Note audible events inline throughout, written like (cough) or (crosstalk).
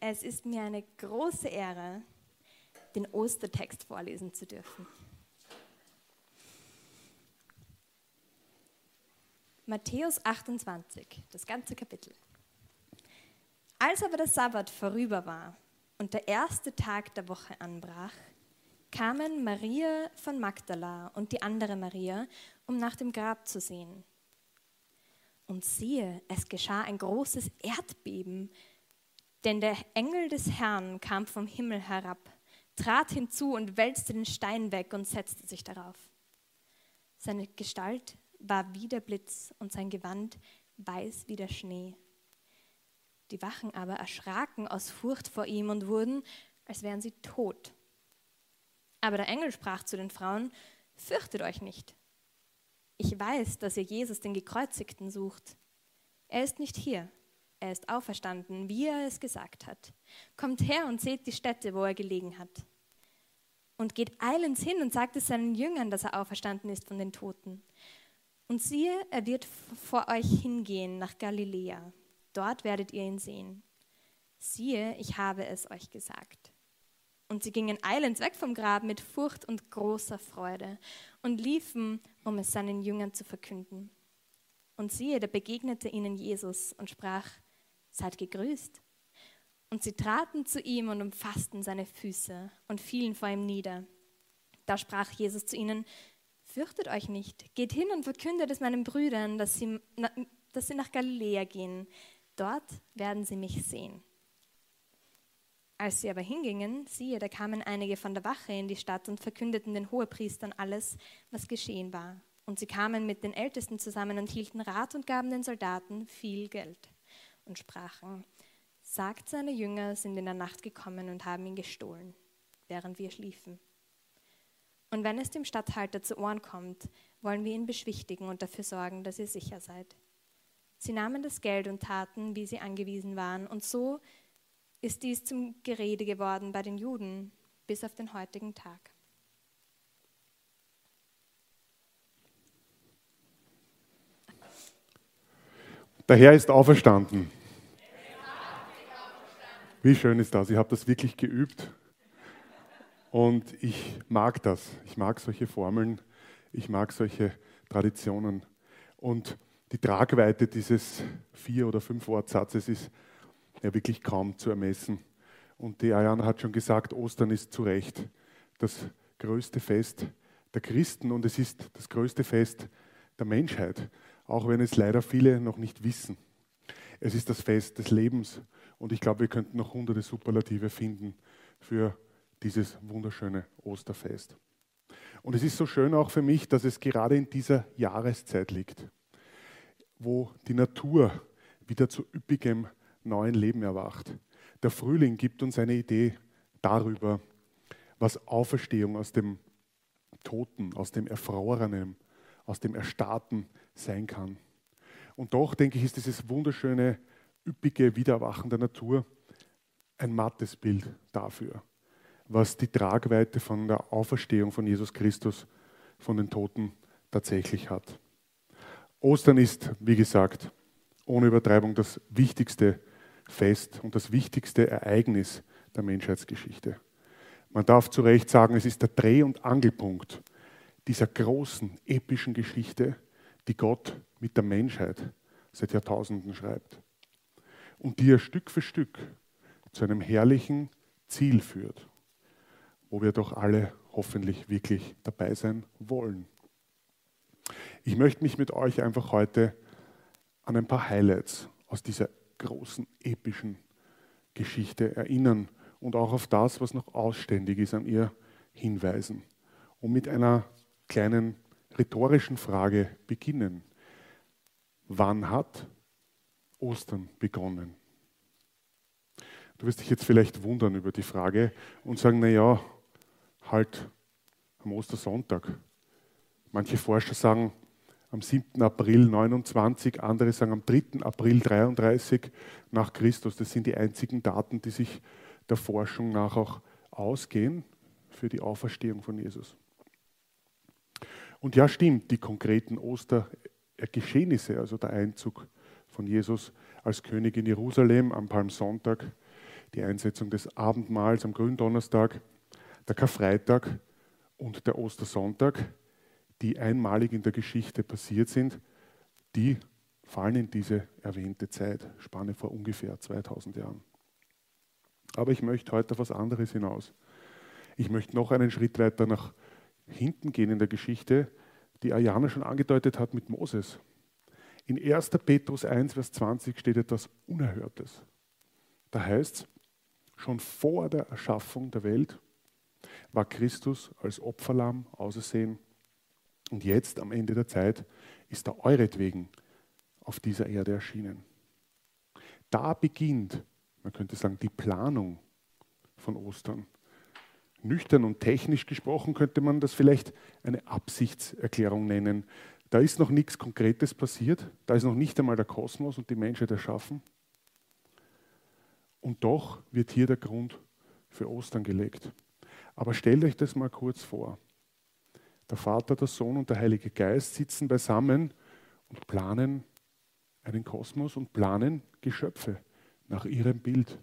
Es ist mir eine große Ehre, den Ostertext vorlesen zu dürfen. Matthäus 28, das ganze Kapitel. Als aber der Sabbat vorüber war und der erste Tag der Woche anbrach, kamen Maria von Magdala und die andere Maria, um nach dem Grab zu sehen. Und siehe, es geschah ein großes Erdbeben, denn der Engel des Herrn kam vom Himmel herab, trat hinzu und wälzte den Stein weg und setzte sich darauf. Seine Gestalt war wie der Blitz und sein Gewand weiß wie der Schnee. Die Wachen aber erschraken aus Furcht vor ihm und wurden, als wären sie tot. Aber der Engel sprach zu den Frauen, fürchtet euch nicht. Ich weiß, dass ihr Jesus den Gekreuzigten sucht. Er ist nicht hier, er ist auferstanden, wie er es gesagt hat. Kommt her und seht die Stätte, wo er gelegen hat. Und geht eilends hin und sagt es seinen Jüngern, dass er auferstanden ist von den Toten. Und siehe, er wird vor euch hingehen nach Galiläa. Dort werdet ihr ihn sehen. Siehe, ich habe es euch gesagt. Und sie gingen eilends weg vom Grab mit Furcht und großer Freude und liefen, um es seinen Jüngern zu verkünden. Und siehe, da begegnete ihnen Jesus und sprach, seid gegrüßt. Und sie traten zu ihm und umfassten seine Füße und fielen vor ihm nieder. Da sprach Jesus zu ihnen, fürchtet euch nicht, geht hin und verkündet es meinen Brüdern, dass sie, dass sie nach Galiläa gehen. Dort werden sie mich sehen. Als sie aber hingingen, siehe, da kamen einige von der Wache in die Stadt und verkündeten den Hohepriestern alles, was geschehen war. Und sie kamen mit den Ältesten zusammen und hielten Rat und gaben den Soldaten viel Geld und sprachen, sagt seine Jünger sind in der Nacht gekommen und haben ihn gestohlen, während wir schliefen. Und wenn es dem Statthalter zu Ohren kommt, wollen wir ihn beschwichtigen und dafür sorgen, dass ihr sicher seid. Sie nahmen das Geld und taten, wie sie angewiesen waren, und so ist dies zum Gerede geworden bei den Juden bis auf den heutigen Tag. Der Herr ist auferstanden. Wie schön ist das? Ich habe das wirklich geübt und ich mag das. Ich mag solche Formeln, ich mag solche Traditionen. Und die Tragweite dieses vier- oder fünf Wortsatzes ist ja wirklich kaum zu ermessen. Und die Ayana hat schon gesagt, Ostern ist zu Recht das größte Fest der Christen und es ist das größte Fest der Menschheit, auch wenn es leider viele noch nicht wissen. Es ist das Fest des Lebens und ich glaube, wir könnten noch hunderte Superlative finden für dieses wunderschöne Osterfest. Und es ist so schön auch für mich, dass es gerade in dieser Jahreszeit liegt, wo die Natur wieder zu üppigem neuen Leben erwacht. Der Frühling gibt uns eine Idee darüber, was Auferstehung aus dem Toten, aus dem Erfrorenen, aus dem Erstarrten sein kann. Und doch, denke ich, ist dieses wunderschöne, üppige Wiedererwachen der Natur ein mattes Bild dafür, was die Tragweite von der Auferstehung von Jesus Christus von den Toten tatsächlich hat. Ostern ist, wie gesagt, ohne Übertreibung das wichtigste Fest und das wichtigste Ereignis der Menschheitsgeschichte. Man darf zu Recht sagen, es ist der Dreh- und Angelpunkt dieser großen, epischen Geschichte, die Gott mit der Menschheit seit Jahrtausenden schreibt und die er Stück für Stück zu einem herrlichen Ziel führt, wo wir doch alle hoffentlich wirklich dabei sein wollen. Ich möchte mich mit euch einfach heute an ein paar Highlights aus dieser großen epischen Geschichte erinnern und auch auf das, was noch ausständig ist, an ihr hinweisen. Und mit einer kleinen rhetorischen Frage beginnen. Wann hat Ostern begonnen? Du wirst dich jetzt vielleicht wundern über die Frage und sagen, naja, halt am Ostersonntag. Manche Forscher sagen, am 7. April 29, andere sagen am 3. April 33 nach Christus. Das sind die einzigen Daten, die sich der Forschung nach auch ausgehen für die Auferstehung von Jesus. Und ja, stimmt, die konkreten Ostergeschehnisse, also der Einzug von Jesus als König in Jerusalem am Palmsonntag, die Einsetzung des Abendmahls am Gründonnerstag, der Karfreitag und der Ostersonntag, die einmalig in der Geschichte passiert sind, die fallen in diese erwähnte Zeitspanne vor ungefähr 2000 Jahren. Aber ich möchte heute auf was anderes hinaus. Ich möchte noch einen Schritt weiter nach hinten gehen in der Geschichte, die Ayana schon angedeutet hat mit Moses. In 1. Petrus 1, Vers 20 steht etwas Unerhörtes. Da heißt es, schon vor der Erschaffung der Welt war Christus als Opferlamm ausersehen und jetzt am Ende der Zeit ist er euretwegen auf dieser Erde erschienen. Da beginnt, man könnte sagen, die Planung von Ostern. Nüchtern und technisch gesprochen könnte man das vielleicht eine Absichtserklärung nennen. Da ist noch nichts Konkretes passiert, da ist noch nicht einmal der Kosmos und die Menschheit erschaffen. Und doch wird hier der Grund für Ostern gelegt. Aber stellt euch das mal kurz vor. Der Vater, der Sohn und der Heilige Geist sitzen beisammen und planen einen Kosmos und planen Geschöpfe nach ihrem Bild.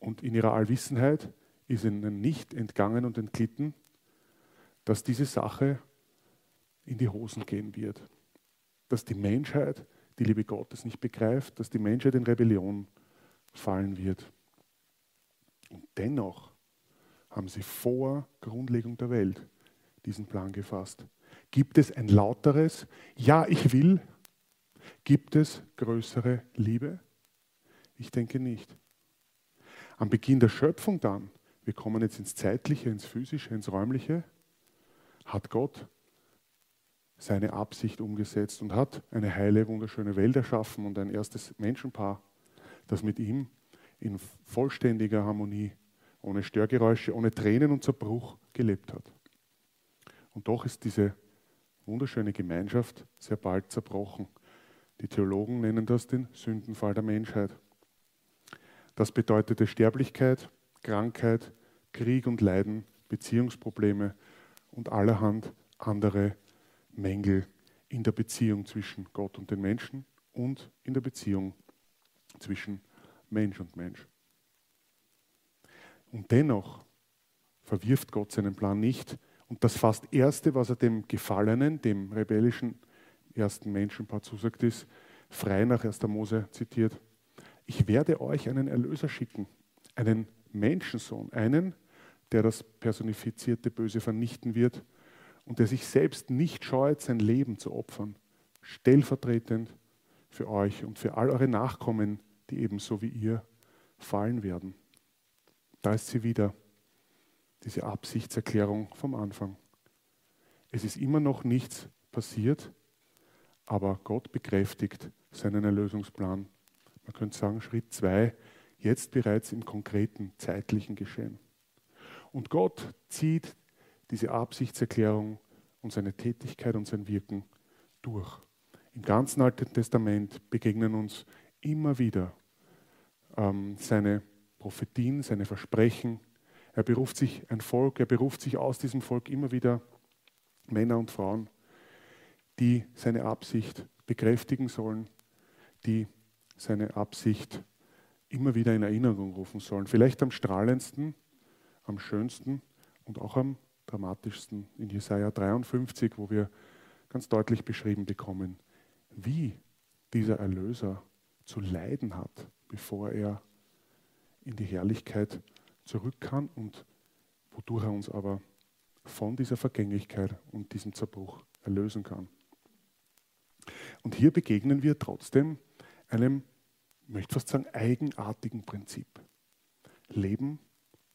Und in ihrer Allwissenheit ist ihnen nicht entgangen und entglitten, dass diese Sache in die Hosen gehen wird. Dass die Menschheit die Liebe Gottes nicht begreift, dass die Menschheit in Rebellion fallen wird. Und dennoch haben sie vor Grundlegung der Welt diesen Plan gefasst. Gibt es ein lauteres Ja, ich will? Gibt es größere Liebe? Ich denke nicht. Am Beginn der Schöpfung dann, wir kommen jetzt ins Zeitliche, ins Physische, ins Räumliche, hat Gott seine Absicht umgesetzt und hat eine heile, wunderschöne Welt erschaffen und ein erstes Menschenpaar, das mit ihm in vollständiger Harmonie, ohne Störgeräusche, ohne Tränen und Zerbruch gelebt hat. Und doch ist diese wunderschöne Gemeinschaft sehr bald zerbrochen. Die Theologen nennen das den Sündenfall der Menschheit. Das bedeutete Sterblichkeit, Krankheit, Krieg und Leiden, Beziehungsprobleme und allerhand andere Mängel in der Beziehung zwischen Gott und den Menschen und in der Beziehung zwischen Mensch und Mensch. Und dennoch verwirft Gott seinen Plan nicht, und das fast Erste, was er dem Gefallenen, dem rebellischen ersten Menschenpaar zusagt, ist, frei nach 1. Mose zitiert, ich werde euch einen Erlöser schicken, einen Menschensohn, einen, der das personifizierte Böse vernichten wird und der sich selbst nicht scheut, sein Leben zu opfern, stellvertretend für euch und für all eure Nachkommen, die ebenso wie ihr fallen werden. Da ist sie wieder, diese Absichtserklärung vom Anfang. Es ist immer noch nichts passiert, aber Gott bekräftigt seinen Erlösungsplan. Man könnte sagen, Schritt zwei, jetzt bereits im konkreten zeitlichen Geschehen. Und Gott zieht diese Absichtserklärung und seine Tätigkeit und sein Wirken durch. Im ganzen Alten Testament begegnen uns immer wieder ähm, seine Prophetien, seine Versprechen, er beruft sich ein Volk, er beruft sich aus diesem Volk immer wieder Männer und Frauen, die seine Absicht bekräftigen sollen, die seine Absicht immer wieder in Erinnerung rufen sollen. Vielleicht am strahlendsten, am schönsten und auch am dramatischsten in Jesaja 53, wo wir ganz deutlich beschrieben bekommen, wie dieser Erlöser zu leiden hat, bevor er in die Herrlichkeit zurück kann und wodurch er uns aber von dieser Vergänglichkeit und diesem Zerbruch erlösen kann. Und hier begegnen wir trotzdem einem, ich möchte fast sagen, eigenartigen Prinzip. Leben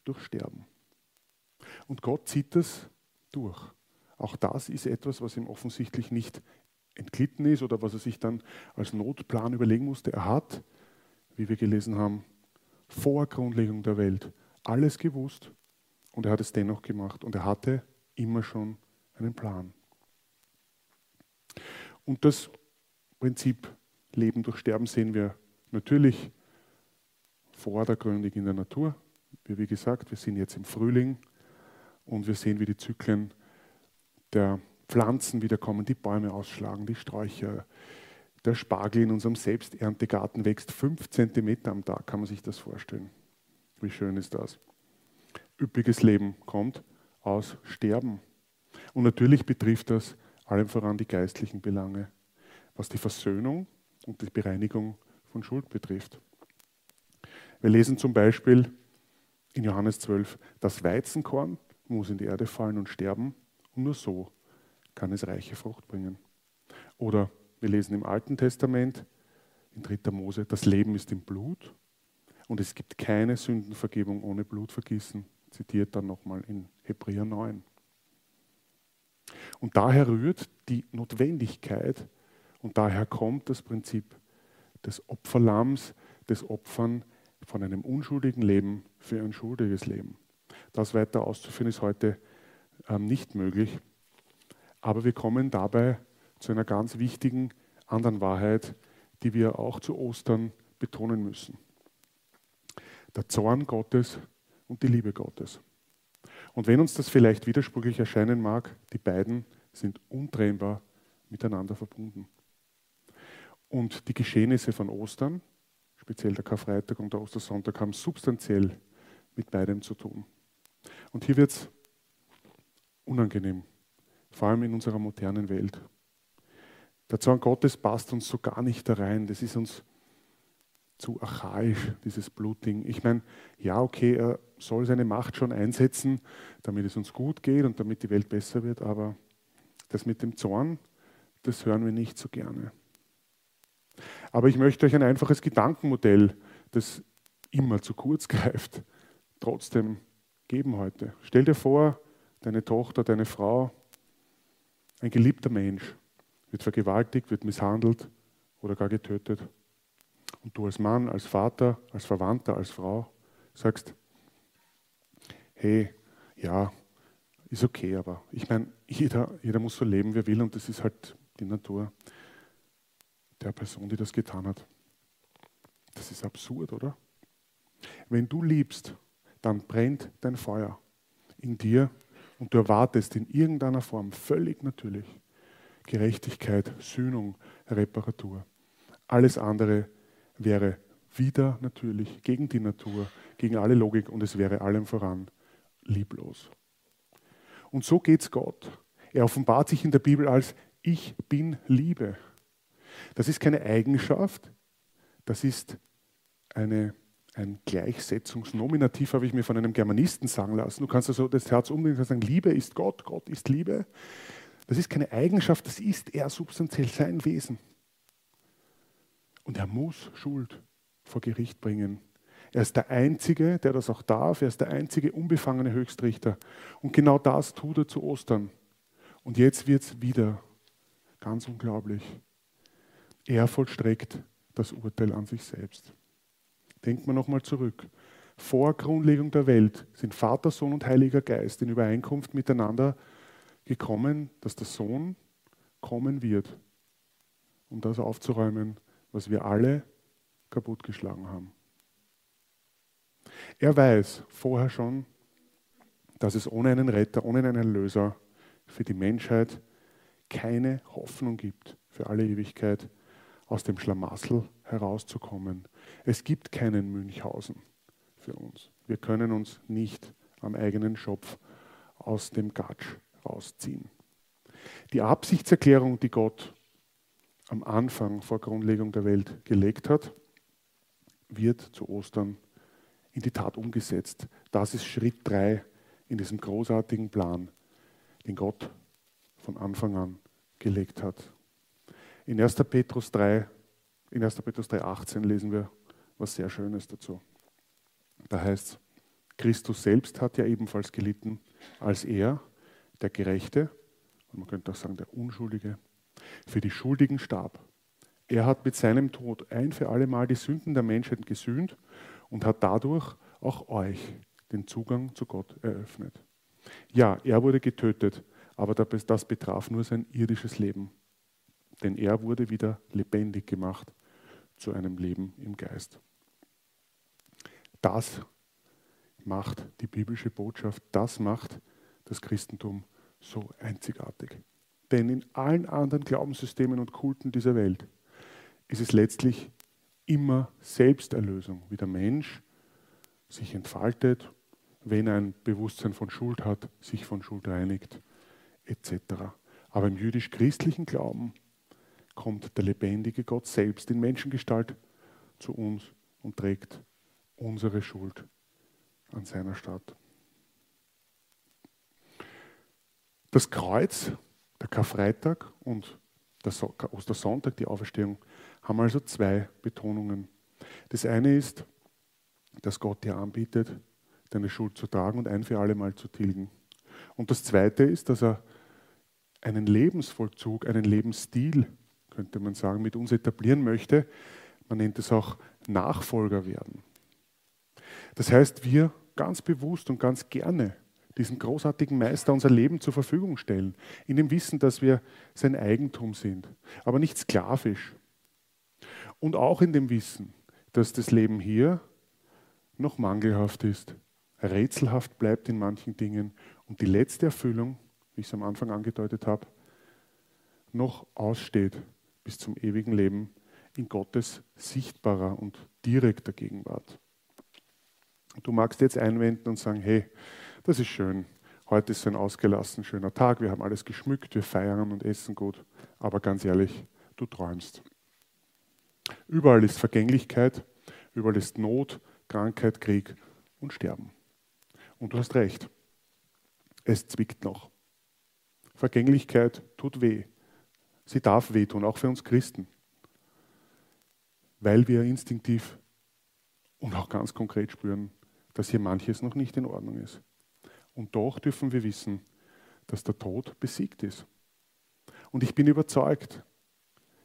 durch Sterben. Und Gott zieht das durch. Auch das ist etwas, was ihm offensichtlich nicht entglitten ist oder was er sich dann als Notplan überlegen musste. Er hat, wie wir gelesen haben, vor Grundlegung der Welt alles gewusst und er hat es dennoch gemacht und er hatte immer schon einen Plan. Und das Prinzip Leben durch Sterben sehen wir natürlich vordergründig in der Natur. Wie gesagt, wir sind jetzt im Frühling und wir sehen, wie die Zyklen der Pflanzen wieder kommen, die Bäume ausschlagen, die Sträucher, der Spargel in unserem Selbsterntegarten wächst fünf Zentimeter am Tag. Kann man sich das vorstellen? Wie schön ist das? Üppiges Leben kommt aus Sterben. Und natürlich betrifft das allem voran die geistlichen Belange, was die Versöhnung und die Bereinigung von Schuld betrifft. Wir lesen zum Beispiel in Johannes 12, das Weizenkorn muss in die Erde fallen und sterben und nur so kann es reiche Frucht bringen. Oder wir lesen im Alten Testament, in 3. Mose, das Leben ist im Blut und es gibt keine Sündenvergebung ohne Blutvergießen, zitiert dann nochmal in Hebräer 9. Und daher rührt die Notwendigkeit und daher kommt das Prinzip des Opferlamms, des Opfern von einem unschuldigen Leben für ein schuldiges Leben. Das weiter auszuführen ist heute ähm, nicht möglich. Aber wir kommen dabei zu einer ganz wichtigen anderen Wahrheit, die wir auch zu Ostern betonen müssen. Der Zorn Gottes und die Liebe Gottes. Und wenn uns das vielleicht widersprüchlich erscheinen mag, die beiden sind untrennbar miteinander verbunden. Und die Geschehnisse von Ostern, speziell der Karfreitag und der Ostersonntag, haben substanziell mit beidem zu tun. Und hier wird es unangenehm, vor allem in unserer modernen Welt. Der Zorn Gottes passt uns so gar nicht da rein. Das ist uns zu archaisch, dieses Blutding. Ich meine, ja, okay, er soll seine Macht schon einsetzen, damit es uns gut geht und damit die Welt besser wird, aber das mit dem Zorn, das hören wir nicht so gerne. Aber ich möchte euch ein einfaches Gedankenmodell, das immer zu kurz (laughs) greift, trotzdem geben heute. Stell dir vor, deine Tochter, deine Frau, ein geliebter Mensch, wird vergewaltigt, wird misshandelt oder gar getötet. Und du als Mann, als Vater, als Verwandter, als Frau sagst, hey, ja, ist okay, aber ich meine, jeder, jeder muss so leben, wie er will und das ist halt die Natur der Person, die das getan hat. Das ist absurd, oder? Wenn du liebst, dann brennt dein Feuer in dir und du erwartest in irgendeiner Form völlig natürlich Gerechtigkeit, Sühnung, Reparatur. Alles andere wäre wieder natürlich gegen die Natur, gegen alle Logik und es wäre allem voran lieblos. Und so geht es Gott. Er offenbart sich in der Bibel als Ich bin Liebe. Das ist keine Eigenschaft, das ist eine, ein Gleichsetzungsnominativ, habe ich mir von einem Germanisten sagen lassen. Du kannst also das Herz umdrehen und sagen, Liebe ist Gott, Gott ist Liebe. Das ist keine Eigenschaft, das ist er substanziell sein Wesen. Und er muss Schuld vor Gericht bringen. Er ist der Einzige, der das auch darf. Er ist der einzige unbefangene Höchstrichter. Und genau das tut er zu Ostern. Und jetzt wird es wieder ganz unglaublich. Er vollstreckt das Urteil an sich selbst. Denkt man nochmal zurück. Vor Grundlegung der Welt sind Vater, Sohn und Heiliger Geist in Übereinkunft miteinander gekommen, dass der Sohn kommen wird, um das aufzuräumen, was wir alle kaputtgeschlagen haben. Er weiß vorher schon, dass es ohne einen Retter, ohne einen Erlöser für die Menschheit keine Hoffnung gibt, für alle Ewigkeit aus dem Schlamassel herauszukommen. Es gibt keinen Münchhausen für uns. Wir können uns nicht am eigenen Schopf aus dem Gatsch rausziehen. Die Absichtserklärung, die Gott am Anfang vor Grundlegung der Welt gelegt hat, wird zu Ostern in die Tat umgesetzt. Das ist Schritt 3 in diesem großartigen Plan, den Gott von Anfang an gelegt hat. In 1. Petrus 3, in 1. Petrus 3, 18 lesen wir was sehr Schönes dazu. Da heißt es, Christus selbst hat ja ebenfalls gelitten, als er, der Gerechte, und man könnte auch sagen der Unschuldige, für die Schuldigen starb. Er hat mit seinem Tod ein für alle Mal die Sünden der Menschheit gesühnt und hat dadurch auch euch den Zugang zu Gott eröffnet. Ja, er wurde getötet, aber das betraf nur sein irdisches Leben. Denn er wurde wieder lebendig gemacht zu einem Leben im Geist. Das macht die biblische Botschaft, das macht das Christentum so einzigartig. Denn in allen anderen Glaubenssystemen und Kulten dieser Welt ist es letztlich immer Selbsterlösung, wie der Mensch sich entfaltet, wenn er ein Bewusstsein von Schuld hat, sich von Schuld reinigt, etc. Aber im jüdisch-christlichen Glauben kommt der lebendige Gott selbst in Menschengestalt zu uns und trägt unsere Schuld an seiner Stadt. Das Kreuz, der Karfreitag und der Ostersonntag, die Auferstehung, haben also zwei Betonungen. Das eine ist, dass Gott dir anbietet, deine Schuld zu tragen und ein für alle Mal zu tilgen. Und das zweite ist, dass er einen Lebensvollzug, einen Lebensstil, könnte man sagen, mit uns etablieren möchte. Man nennt es auch Nachfolger werden. Das heißt, wir ganz bewusst und ganz gerne diesen großartigen Meister unser Leben zur Verfügung stellen, in dem Wissen, dass wir sein Eigentum sind, aber nicht sklavisch. Und auch in dem Wissen, dass das Leben hier noch mangelhaft ist, rätselhaft bleibt in manchen Dingen und die letzte Erfüllung, wie ich es am Anfang angedeutet habe, noch aussteht bis zum ewigen Leben in Gottes sichtbarer und direkter Gegenwart. Du magst jetzt einwenden und sagen, hey, das ist schön. Heute ist ein ausgelassen schöner Tag, wir haben alles geschmückt, wir feiern und essen gut. Aber ganz ehrlich, du träumst. Überall ist Vergänglichkeit, überall ist Not, Krankheit, Krieg und Sterben. Und du hast recht. Es zwickt noch. Vergänglichkeit tut weh. Sie darf wehtun, auch für uns Christen. Weil wir instinktiv und auch ganz konkret spüren, dass hier manches noch nicht in Ordnung ist. Und doch dürfen wir wissen, dass der Tod besiegt ist. Und ich bin überzeugt,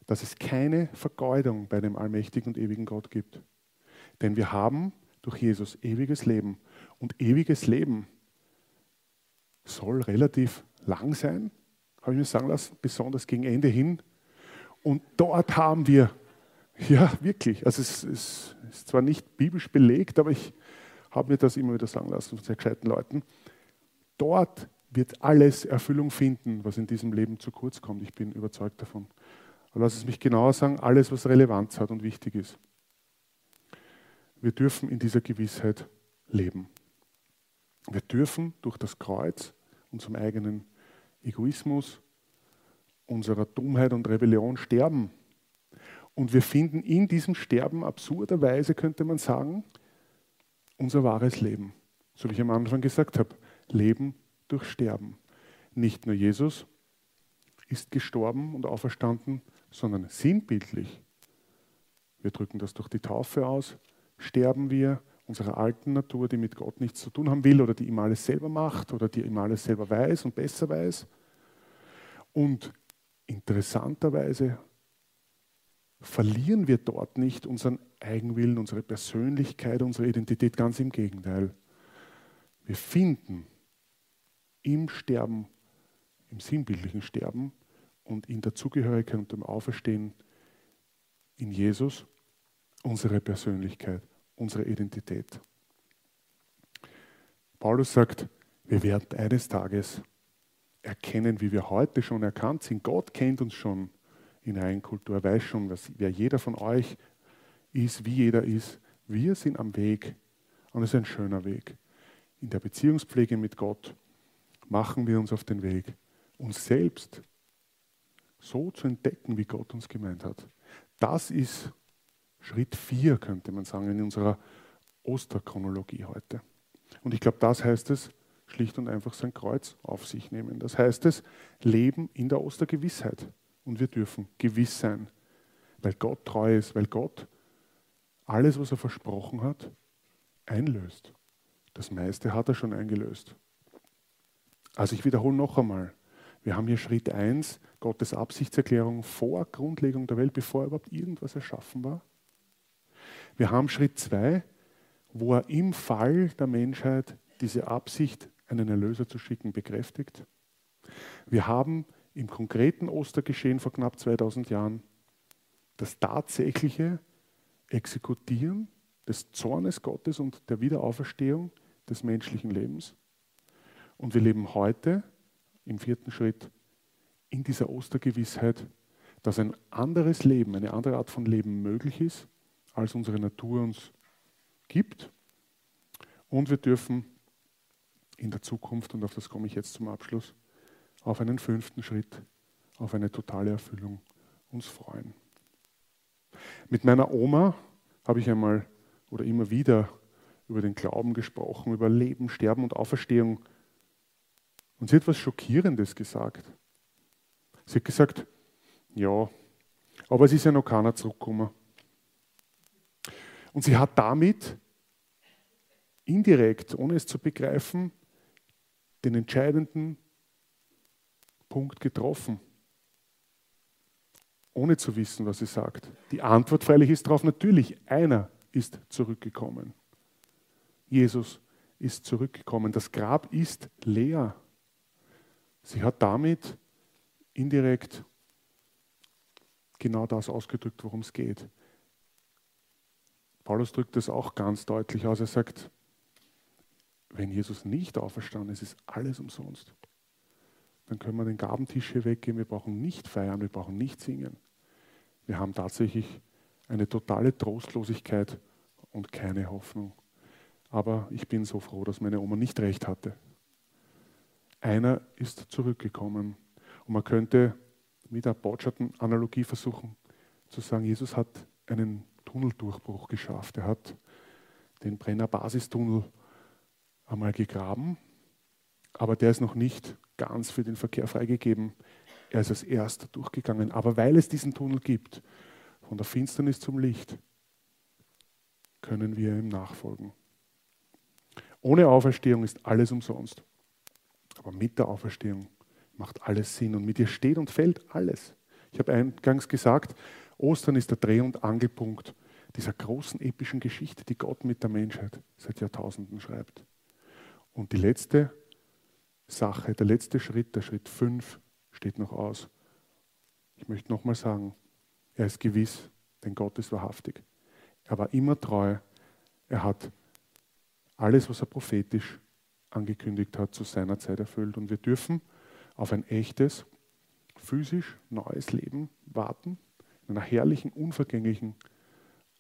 dass es keine Vergeudung bei dem allmächtigen und ewigen Gott gibt. Denn wir haben durch Jesus ewiges Leben. Und ewiges Leben soll relativ lang sein, habe ich mir sagen lassen, besonders gegen Ende hin. Und dort haben wir, ja wirklich, also es, es ist zwar nicht biblisch belegt, aber ich habe mir das immer wieder sagen lassen von sehr gescheiten Leuten, dort wird alles Erfüllung finden, was in diesem Leben zu kurz kommt. Ich bin überzeugt davon. Aber lass es mich genauer sagen, alles, was Relevanz hat und wichtig ist. Wir dürfen in dieser Gewissheit leben. Wir dürfen durch das Kreuz unserem eigenen Egoismus, unserer Dummheit und Rebellion sterben. Und wir finden in diesem Sterben absurderweise, könnte man sagen, unser wahres Leben. So wie ich am Anfang gesagt habe, Leben durch Sterben. Nicht nur Jesus ist gestorben und auferstanden, sondern sinnbildlich. Wir drücken das durch die Taufe aus, sterben wir unserer alten Natur, die mit Gott nichts zu tun haben will oder die ihm alles selber macht oder die ihm alles selber weiß und besser weiß. Und interessanterweise verlieren wir dort nicht unseren Eigenwillen, unsere Persönlichkeit, unsere Identität, ganz im Gegenteil. Wir finden im Sterben, im sinnbildlichen Sterben und in der Zugehörigkeit und dem Auferstehen in Jesus unsere Persönlichkeit, unsere Identität. Paulus sagt, wir werden eines Tages erkennen, wie wir heute schon erkannt sind. Gott kennt uns schon in Reinkultur, er weiß schon, was, wer jeder von euch ist, wie jeder ist. Wir sind am Weg und es ist ein schöner Weg. In der Beziehungspflege mit Gott machen wir uns auf den Weg, uns selbst so zu entdecken, wie Gott uns gemeint hat. Das ist Schritt 4, könnte man sagen, in unserer Osterchronologie heute. Und ich glaube, das heißt es, schlicht und einfach sein Kreuz auf sich nehmen. Das heißt es, leben in der Ostergewissheit. Und wir dürfen gewiss sein, weil Gott treu ist, weil Gott alles, was er versprochen hat, einlöst. Das meiste hat er schon eingelöst. Also ich wiederhole noch einmal. Wir haben hier Schritt 1, Gottes Absichtserklärung vor Grundlegung der Welt, bevor überhaupt irgendwas erschaffen war. Wir haben Schritt 2, wo er im Fall der Menschheit diese Absicht, einen Erlöser zu schicken, bekräftigt. Wir haben im konkreten Ostergeschehen vor knapp 2000 Jahren das tatsächliche Exekutieren des Zornes Gottes und der Wiederauferstehung des menschlichen Lebens. Und wir leben heute im vierten Schritt in dieser Ostergewissheit, dass ein anderes Leben, eine andere Art von Leben möglich ist, als unsere Natur uns gibt. Und wir dürfen in der Zukunft, und auf das komme ich jetzt zum Abschluss, auf einen fünften Schritt, auf eine totale Erfüllung uns freuen. Mit meiner Oma habe ich einmal oder immer wieder über den Glauben gesprochen, über Leben, Sterben und Auferstehung. Und sie hat etwas Schockierendes gesagt. Sie hat gesagt, ja, aber es ist ja noch keiner zurückgekommen. Und sie hat damit indirekt, ohne es zu begreifen, den entscheidenden Punkt getroffen, ohne zu wissen, was sie sagt. Die Antwort freilich ist darauf natürlich, einer ist zurückgekommen. Jesus ist zurückgekommen. Das Grab ist leer. Sie hat damit indirekt genau das ausgedrückt, worum es geht. Paulus drückt das auch ganz deutlich aus. Er sagt, wenn Jesus nicht auferstanden ist, ist alles umsonst. Dann können wir den Gabentisch hier weggehen. Wir brauchen nicht feiern, wir brauchen nicht singen. Wir haben tatsächlich eine totale Trostlosigkeit und keine Hoffnung. Aber ich bin so froh, dass meine Oma nicht recht hatte. Einer ist zurückgekommen. Und man könnte mit der Botschaften-Analogie versuchen zu sagen, Jesus hat einen Tunneldurchbruch geschafft. Er hat den Brenner Basistunnel einmal gegraben, aber der ist noch nicht ganz für den Verkehr freigegeben. Er ist als erster durchgegangen. Aber weil es diesen Tunnel gibt, von der Finsternis zum Licht, können wir ihm nachfolgen. Ohne Auferstehung ist alles umsonst. Aber mit der Auferstehung macht alles Sinn und mit ihr steht und fällt alles. Ich habe eingangs gesagt, Ostern ist der Dreh- und Angelpunkt dieser großen epischen Geschichte, die Gott mit der Menschheit seit Jahrtausenden schreibt. Und die letzte Sache, der letzte Schritt, der Schritt 5, steht noch aus. Ich möchte nochmal sagen, er ist gewiss, denn Gott ist wahrhaftig. Er war immer treu. Er hat alles, was er prophetisch angekündigt hat, zu seiner Zeit erfüllt. Und wir dürfen auf ein echtes, physisch neues Leben warten, in einer herrlichen, unvergänglichen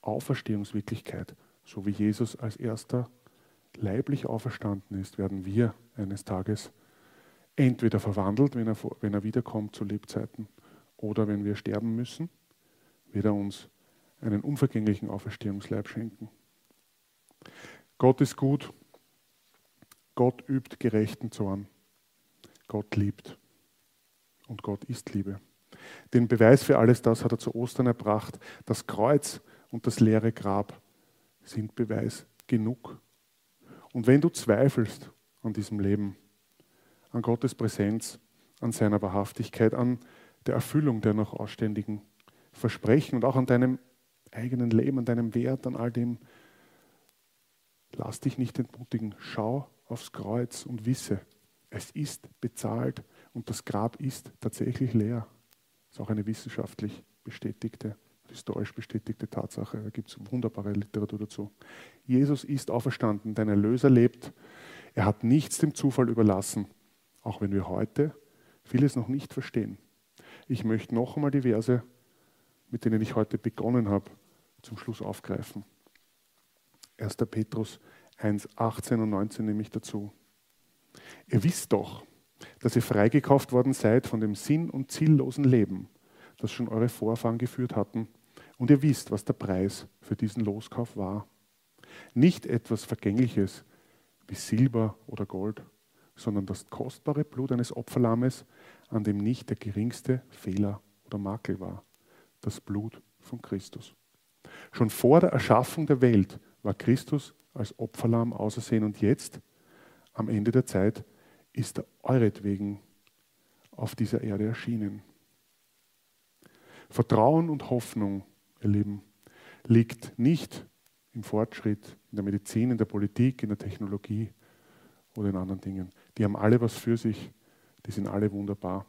Auferstehungswirklichkeit. So wie Jesus als erster leiblich auferstanden ist, werden wir eines Tages entweder verwandelt, wenn er, wenn er wiederkommt zu Lebzeiten, oder wenn wir sterben müssen, wird er uns einen unvergänglichen Auferstehungsleib schenken. Gott ist gut. Gott übt gerechten Zorn. Gott liebt. Und Gott ist Liebe. Den Beweis für alles das hat er zu Ostern erbracht. Das Kreuz und das leere Grab sind Beweis genug. Und wenn du zweifelst an diesem Leben, an Gottes Präsenz, an seiner Wahrhaftigkeit, an der Erfüllung der noch ausständigen Versprechen und auch an deinem eigenen Leben, an deinem Wert, an all dem, Lass dich nicht entmutigen. Schau aufs Kreuz und wisse, es ist bezahlt und das Grab ist tatsächlich leer. Das ist auch eine wissenschaftlich bestätigte, historisch bestätigte Tatsache. Da gibt es wunderbare Literatur dazu. Jesus ist auferstanden, dein Erlöser lebt. Er hat nichts dem Zufall überlassen, auch wenn wir heute vieles noch nicht verstehen. Ich möchte noch einmal die Verse, mit denen ich heute begonnen habe, zum Schluss aufgreifen. 1. Petrus 1, 18 und 19 nehme ich dazu. Ihr wisst doch, dass ihr freigekauft worden seid von dem sinn- und ziellosen Leben, das schon eure Vorfahren geführt hatten. Und ihr wisst, was der Preis für diesen Loskauf war. Nicht etwas Vergängliches wie Silber oder Gold, sondern das kostbare Blut eines Opferlammes, an dem nicht der geringste Fehler oder Makel war. Das Blut von Christus. Schon vor der Erschaffung der Welt war Christus als Opferlamm ausersehen und jetzt, am Ende der Zeit, ist er euretwegen auf dieser Erde erschienen. Vertrauen und Hoffnung, ihr Lieben, liegt nicht im Fortschritt, in der Medizin, in der Politik, in der Technologie oder in anderen Dingen. Die haben alle was für sich, die sind alle wunderbar.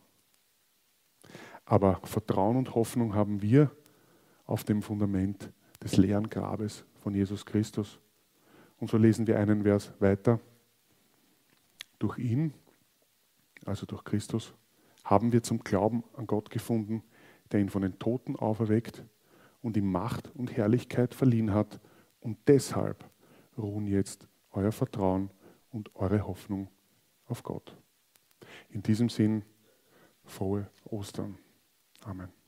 Aber Vertrauen und Hoffnung haben wir auf dem Fundament des leeren Grabes von Jesus Christus. Und so lesen wir einen Vers weiter. Durch ihn, also durch Christus, haben wir zum Glauben an Gott gefunden, der ihn von den Toten auferweckt und ihm Macht und Herrlichkeit verliehen hat. Und deshalb ruhen jetzt euer Vertrauen und eure Hoffnung auf Gott. In diesem Sinn, frohe Ostern. Amen.